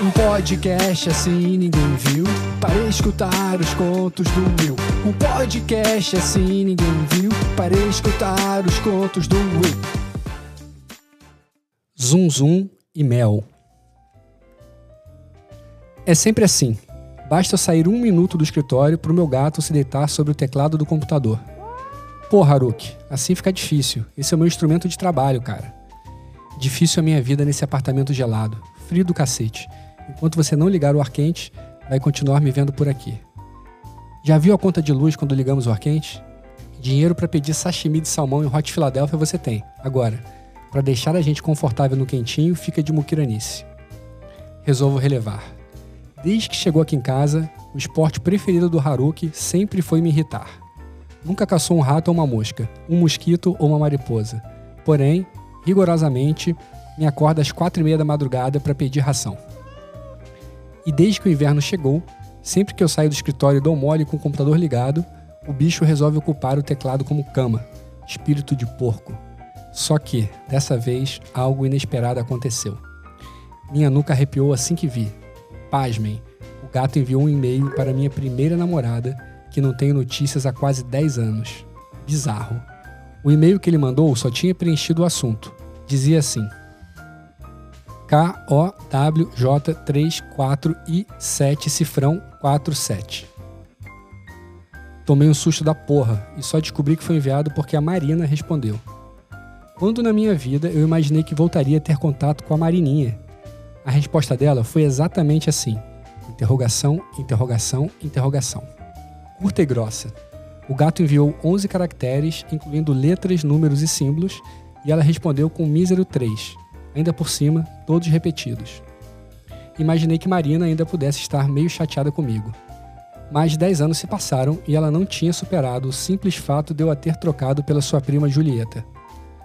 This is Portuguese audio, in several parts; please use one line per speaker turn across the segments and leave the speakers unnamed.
Um podcast assim ninguém viu. Para escutar os contos do Will. Um podcast assim ninguém viu. Para escutar os contos do Will.
Zum Zum e Mel. É sempre assim. Basta eu sair um minuto do escritório para o meu gato se deitar sobre o teclado do computador. Pô, Haruki, assim fica difícil. Esse é o meu instrumento de trabalho, cara. Difícil a minha vida nesse apartamento gelado. Frio do cacete. Enquanto você não ligar o ar quente, vai continuar me vendo por aqui. Já viu a conta de luz quando ligamos o ar quente? Dinheiro para pedir sashimi de salmão em Hot Philadelphia você tem. Agora, para deixar a gente confortável no quentinho, fica de muquiranice. Resolvo relevar. Desde que chegou aqui em casa, o esporte preferido do Haruki sempre foi me irritar. Nunca caçou um rato ou uma mosca, um mosquito ou uma mariposa. Porém, rigorosamente, me acorda às quatro e meia da madrugada para pedir ração. E desde que o inverno chegou, sempre que eu saio do escritório e dou mole com o computador ligado, o bicho resolve ocupar o teclado como cama. Espírito de porco. Só que, dessa vez, algo inesperado aconteceu. Minha nuca arrepiou assim que vi. Pasmem, o gato enviou um e-mail para minha primeira namorada, que não tenho notícias há quase 10 anos. Bizarro. O e-mail que ele mandou só tinha preenchido o assunto. Dizia assim: KOWJ34I7 cifrão 47. Tomei um susto da porra e só descobri que foi enviado porque a Marina respondeu. Quando na minha vida eu imaginei que voltaria a ter contato com a Marininha? A resposta dela foi exatamente assim: interrogação, interrogação, interrogação. Curta e grossa. O gato enviou 11 caracteres, incluindo letras, números e símbolos, e ela respondeu com um mísero 3, ainda por cima, todos repetidos. Imaginei que Marina ainda pudesse estar meio chateada comigo. Mais de 10 anos se passaram e ela não tinha superado o simples fato de eu a ter trocado pela sua prima Julieta.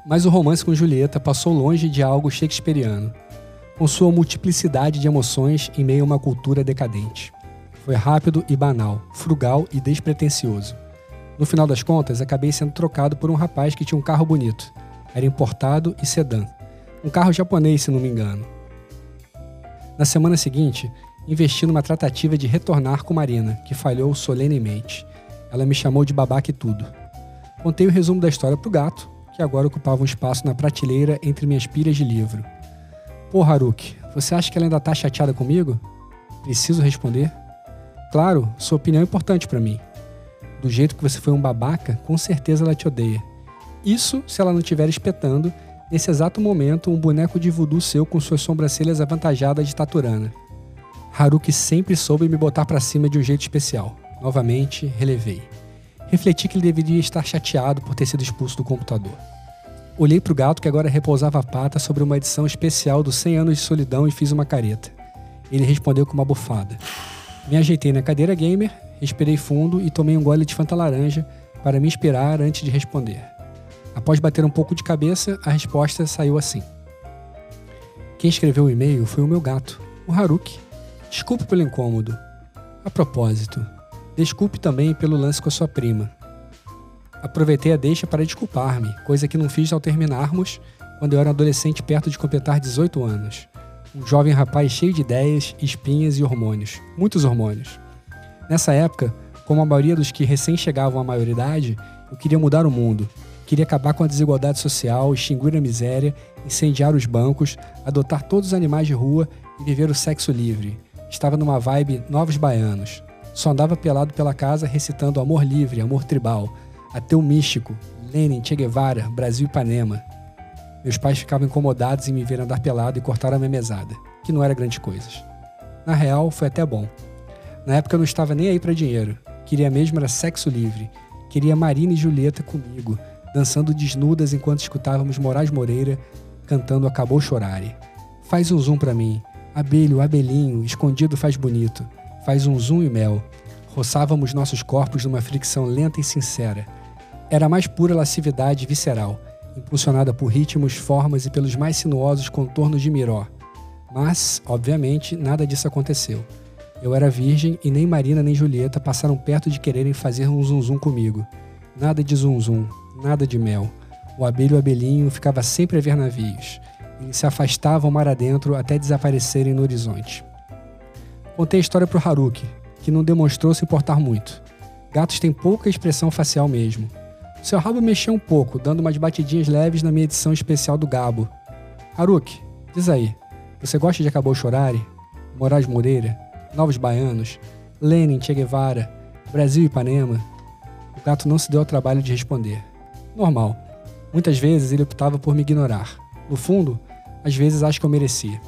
Mas o romance com Julieta passou longe de algo shakespeariano, com sua multiplicidade de emoções em meio a uma cultura decadente. Foi rápido e banal, frugal e despretensioso. No final das contas, acabei sendo trocado por um rapaz que tinha um carro bonito. Era importado e sedã. Um carro japonês, se não me engano. Na semana seguinte, investi numa tratativa de retornar com Marina, que falhou solenemente. Ela me chamou de babaca e tudo. Contei o resumo da história pro gato, que agora ocupava um espaço na prateleira entre minhas pilhas de livro. Pô, Haruki, você acha que ela ainda tá chateada comigo? Preciso responder? Claro, sua opinião é importante para mim. Do jeito que você foi um babaca, com certeza ela te odeia. Isso se ela não estiver espetando, nesse exato momento, um boneco de voodoo seu com suas sobrancelhas avantajadas de taturana. Haruki sempre soube me botar para cima de um jeito especial. Novamente, relevei. Refleti que ele deveria estar chateado por ter sido expulso do computador. Olhei para o gato que agora repousava a pata sobre uma edição especial dos 100 anos de solidão e fiz uma careta. Ele respondeu com uma bufada. Me ajeitei na cadeira gamer, respirei fundo e tomei um gole de Fanta laranja para me inspirar antes de responder. Após bater um pouco de cabeça, a resposta saiu assim. Quem escreveu o e-mail foi o meu gato, o Haruki. Desculpe pelo incômodo. A propósito, desculpe também pelo lance com a sua prima. Aproveitei a deixa para desculpar-me, coisa que não fiz ao terminarmos quando eu era um adolescente perto de completar 18 anos. Um jovem rapaz cheio de ideias, espinhas e hormônios. Muitos hormônios. Nessa época, como a maioria dos que recém chegavam à maioridade, eu queria mudar o mundo. Queria acabar com a desigualdade social, extinguir a miséria, incendiar os bancos, adotar todos os animais de rua e viver o sexo livre. Estava numa vibe novos baianos. Só andava pelado pela casa recitando amor livre, amor tribal, ateu místico, Lenin, Che Guevara, Brasil Ipanema. Meus pais ficavam incomodados em me ver andar pelado e cortaram a minha mesada, que não era grandes coisas. Na real, foi até bom. Na época eu não estava nem aí para dinheiro. Queria mesmo era sexo livre. Queria Marina e Julieta comigo, dançando desnudas enquanto escutávamos Moraes Moreira cantando Acabou Chorare. Faz um zoom para mim. Abelho, abelhinho, escondido faz bonito. Faz um zoom e mel. Roçávamos nossos corpos numa fricção lenta e sincera. Era a mais pura lascividade visceral, impulsionada por ritmos, formas e pelos mais sinuosos contornos de Miró. Mas, obviamente, nada disso aconteceu. Eu era virgem e nem Marina nem Julieta passaram perto de quererem fazer um zum comigo. Nada de zum zum, nada de mel. O abelho abelhinho ficava sempre a ver navios. Eles se afastavam mar adentro até desaparecerem no horizonte. Contei a história pro Haruki, que não demonstrou se importar muito. Gatos têm pouca expressão facial mesmo. Seu rabo mexeu um pouco, dando umas batidinhas leves na minha edição especial do Gabo. Haruki, diz aí, você gosta de Acabou Chorare? Moraes Moreira? Novos Baianos? Lenin, Che Guevara? Brasil e Ipanema? O gato não se deu ao trabalho de responder. Normal. Muitas vezes ele optava por me ignorar. No fundo, às vezes acho que eu merecia.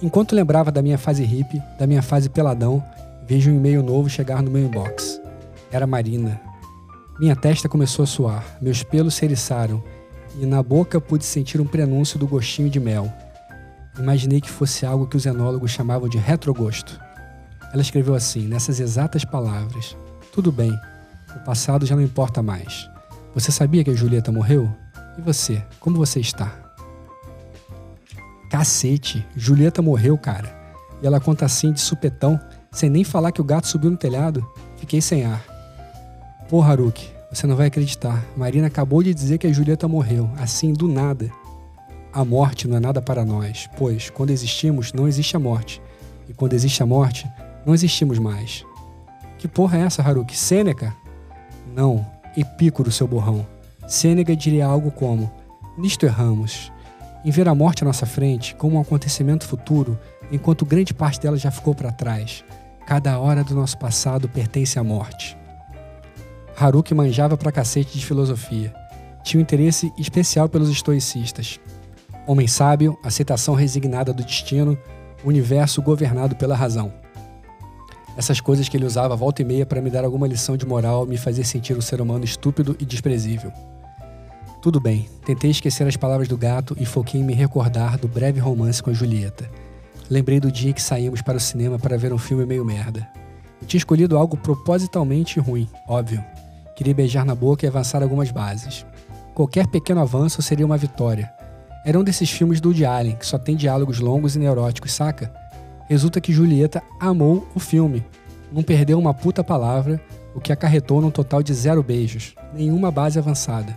Enquanto lembrava da minha fase hippie, da minha fase peladão, vejo um e-mail novo chegar no meu inbox. Era Marina. Minha testa começou a suar, meus pelos se eriçaram e na boca pude sentir um prenúncio do gostinho de mel. Imaginei que fosse algo que os enólogos chamavam de retrogosto. Ela escreveu assim, nessas exatas palavras: Tudo bem, o passado já não importa mais. Você sabia que a Julieta morreu? E você, como você está? Cacete, Julieta morreu, cara. E ela conta assim de supetão, sem nem falar que o gato subiu no telhado. Fiquei sem ar. Pô, Haruki, você não vai acreditar. Marina acabou de dizer que a Julieta morreu, assim do nada. A morte não é nada para nós, pois quando existimos, não existe a morte. E quando existe a morte, não existimos mais. Que porra é essa, Haruki? Sêneca? Não, Epícoro, seu borrão. Sêneca diria algo como: Nisto erramos. Em ver a morte à nossa frente como um acontecimento futuro, enquanto grande parte dela já ficou para trás. Cada hora do nosso passado pertence à morte. Haruki manjava pra cacete de filosofia. Tinha um interesse especial pelos estoicistas. Homem sábio, aceitação resignada do destino, universo governado pela razão. Essas coisas que ele usava volta e meia para me dar alguma lição de moral me fazer sentir um ser humano estúpido e desprezível. Tudo bem, tentei esquecer as palavras do gato e foquei em me recordar do breve romance com a Julieta. Lembrei do dia que saímos para o cinema para ver um filme meio merda. Eu tinha escolhido algo propositalmente ruim, óbvio. Queria beijar na boca e avançar algumas bases. Qualquer pequeno avanço seria uma vitória. Era um desses filmes do Woody Allen, que só tem diálogos longos e neuróticos, saca? Resulta que Julieta amou o filme. Não perdeu uma puta palavra, o que acarretou num total de zero beijos, nenhuma base avançada.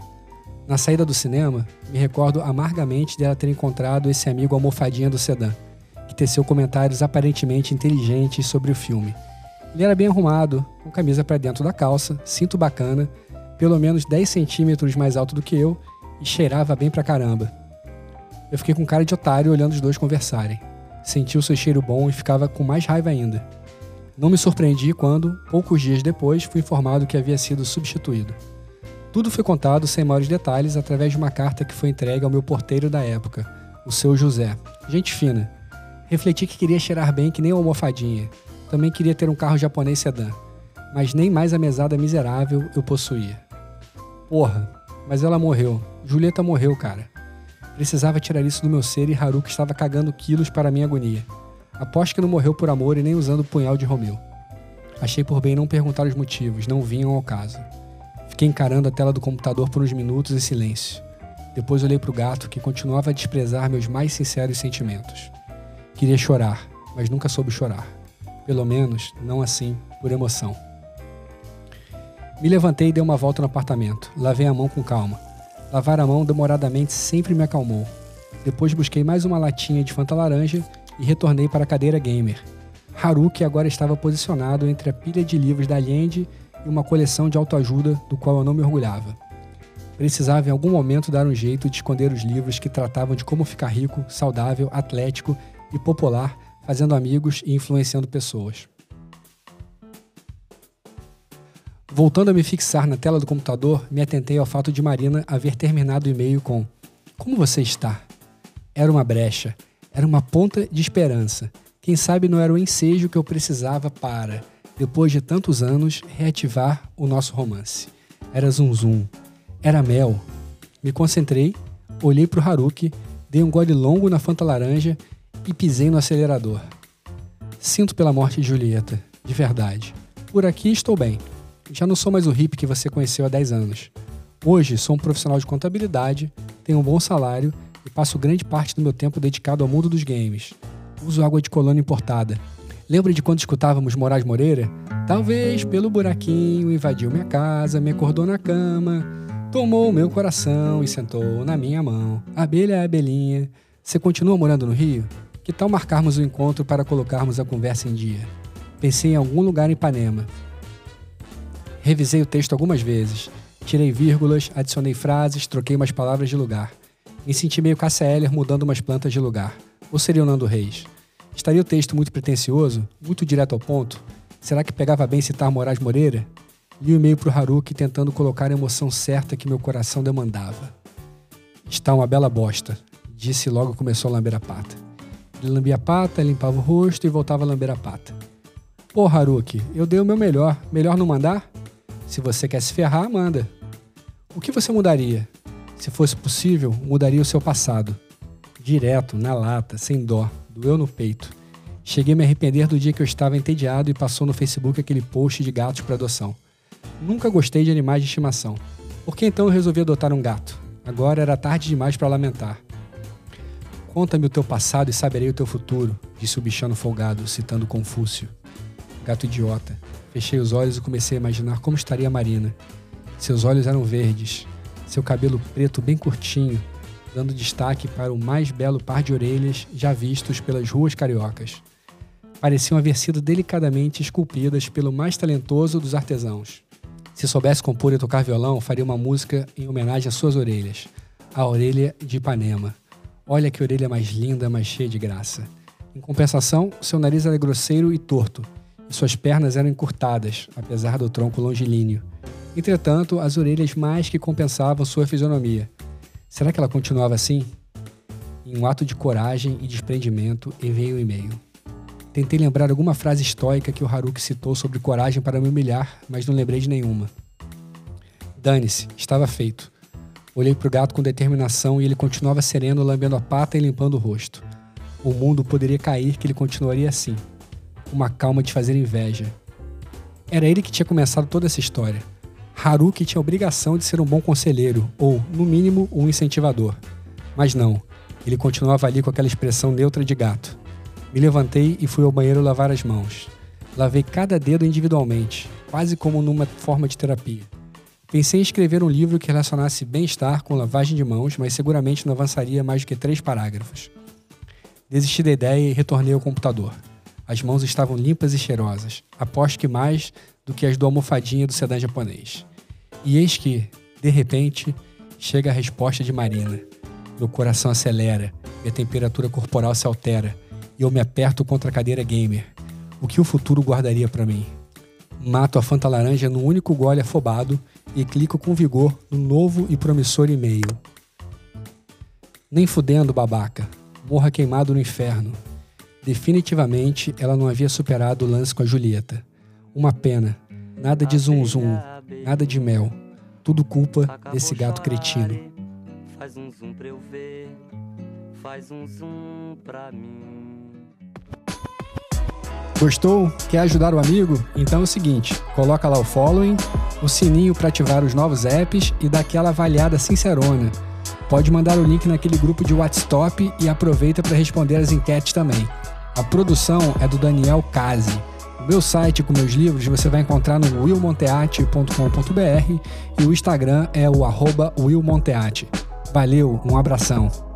Na saída do cinema, me recordo amargamente dela ter encontrado esse amigo almofadinha do sedã, que teceu comentários aparentemente inteligentes sobre o filme. Ele era bem arrumado, com camisa para dentro da calça, cinto bacana, pelo menos 10 centímetros mais alto do que eu e cheirava bem pra caramba. Eu fiquei com cara de otário olhando os dois conversarem. Senti o seu cheiro bom e ficava com mais raiva ainda. Não me surpreendi quando, poucos dias depois, fui informado que havia sido substituído. Tudo foi contado sem maiores detalhes através de uma carta que foi entregue ao meu porteiro da época, o seu José. Gente fina. Refleti que queria cheirar bem que nem uma almofadinha. Também queria ter um carro japonês sedã. Mas nem mais a mesada miserável eu possuía. Porra, mas ela morreu. Julieta morreu, cara. Precisava tirar isso do meu ser e Haruki estava cagando quilos para minha agonia. Aposto que não morreu por amor e nem usando o punhal de Romeu. Achei por bem não perguntar os motivos, não vinham ao caso. Fiquei encarando a tela do computador por uns minutos em silêncio. Depois olhei para o gato, que continuava a desprezar meus mais sinceros sentimentos. Queria chorar, mas nunca soube chorar. Pelo menos, não assim, por emoção. Me levantei e dei uma volta no apartamento. Lavei a mão com calma. Lavar a mão demoradamente sempre me acalmou. Depois busquei mais uma latinha de Fanta laranja e retornei para a cadeira gamer. Haruki agora estava posicionado entre a pilha de livros da Allende e uma coleção de autoajuda do qual eu não me orgulhava. Precisava em algum momento dar um jeito de esconder os livros que tratavam de como ficar rico, saudável, atlético e popular, fazendo amigos e influenciando pessoas. Voltando a me fixar na tela do computador, me atentei ao fato de Marina haver terminado o e-mail com: Como você está? Era uma brecha, era uma ponta de esperança. Quem sabe não era o ensejo que eu precisava para, depois de tantos anos, reativar o nosso romance. Era zum zum. Era mel. Me concentrei, olhei para o Haruki, dei um gole longo na Fanta laranja e pisei no acelerador. Sinto pela morte de Julieta, de verdade. Por aqui estou bem. Já não sou mais o hippie que você conheceu há 10 anos. Hoje sou um profissional de contabilidade, tenho um bom salário e passo grande parte do meu tempo dedicado ao mundo dos games. Uso água de colônia importada, Lembra de quando escutávamos Moraes Moreira? Talvez pelo buraquinho invadiu minha casa, me acordou na cama, tomou meu coração e sentou na minha mão. Abelha, abelhinha. Você continua morando no Rio? Que tal marcarmos um encontro para colocarmos a conversa em dia? Pensei em algum lugar em Ipanema. Revisei o texto algumas vezes. Tirei vírgulas, adicionei frases, troquei umas palavras de lugar. Me senti meio Eller mudando umas plantas de lugar. Ou seria o Nando Reis? Estaria o texto muito pretencioso? Muito direto ao ponto? Será que pegava bem citar Moraes Moreira? Li o e-mail para o Haruki tentando colocar a emoção certa que meu coração demandava. Está uma bela bosta, disse e logo começou a lamber a pata. Ele lambia a pata, limpava o rosto e voltava a lamber a pata. Pô, Haruki, eu dei o meu melhor. Melhor não mandar? Se você quer se ferrar, manda. O que você mudaria? Se fosse possível, mudaria o seu passado. Direto, na lata, sem dó, doeu no peito. Cheguei a me arrepender do dia que eu estava entediado e passou no Facebook aquele post de gatos para adoção. Nunca gostei de animais de estimação. Por que então eu resolvi adotar um gato? Agora era tarde demais para lamentar. Conta-me o teu passado e saberei o teu futuro, disse o bichano folgado, citando Confúcio. Gato idiota. Fechei os olhos e comecei a imaginar como estaria a Marina. Seus olhos eram verdes, seu cabelo preto bem curtinho, dando destaque para o mais belo par de orelhas já vistos pelas ruas cariocas. Pareciam haver sido delicadamente esculpidas pelo mais talentoso dos artesãos. Se soubesse compor e tocar violão, faria uma música em homenagem às suas orelhas. A orelha de Ipanema. Olha que orelha mais linda, mais cheia de graça. Em compensação, seu nariz era grosseiro e torto, suas pernas eram encurtadas, apesar do tronco longilíneo. Entretanto, as orelhas mais que compensavam sua fisionomia. Será que ela continuava assim? Em um ato de coragem e desprendimento, enviei o um e-mail. Tentei lembrar alguma frase estoica que o Haruki citou sobre coragem para me humilhar, mas não lembrei de nenhuma. Dane-se, estava feito. Olhei para o gato com determinação e ele continuava sereno, lambendo a pata e limpando o rosto. O mundo poderia cair que ele continuaria assim, uma calma de fazer inveja. Era ele que tinha começado toda essa história. Haruki tinha a obrigação de ser um bom conselheiro, ou, no mínimo, um incentivador. Mas não, ele continuava ali com aquela expressão neutra de gato. Me levantei e fui ao banheiro lavar as mãos. Lavei cada dedo individualmente, quase como numa forma de terapia. Pensei em escrever um livro que relacionasse bem-estar com lavagem de mãos, mas seguramente não avançaria mais do que três parágrafos. Desisti da ideia e retornei ao computador. As mãos estavam limpas e cheirosas, aposto que mais do que as do almofadinha do sedã japonês. E eis que, de repente, chega a resposta de Marina. Meu coração acelera, minha temperatura corporal se altera e eu me aperto contra a cadeira gamer. O que o futuro guardaria para mim? Mato a Fanta Laranja no único gole afobado e clico com vigor no novo e promissor e-mail. Nem fudendo, babaca. Morra queimado no inferno. Definitivamente ela não havia superado o lance com a Julieta. Uma pena. Nada de zum zum, nada de mel. Tudo culpa desse gato cretino. Faz um zoom pra eu ver, faz um zoom pra mim. Gostou? Quer ajudar o amigo? Então é o seguinte, coloca lá o following, o sininho para ativar os novos apps e dá aquela avaliada sincerona. Pode mandar o link naquele grupo de WhatsApp e aproveita para responder as enquetes também. A produção é do Daniel Kazi. O meu site com meus livros você vai encontrar no willmonteate.com.br e o Instagram é o arroba willmonteate. Valeu, um abração.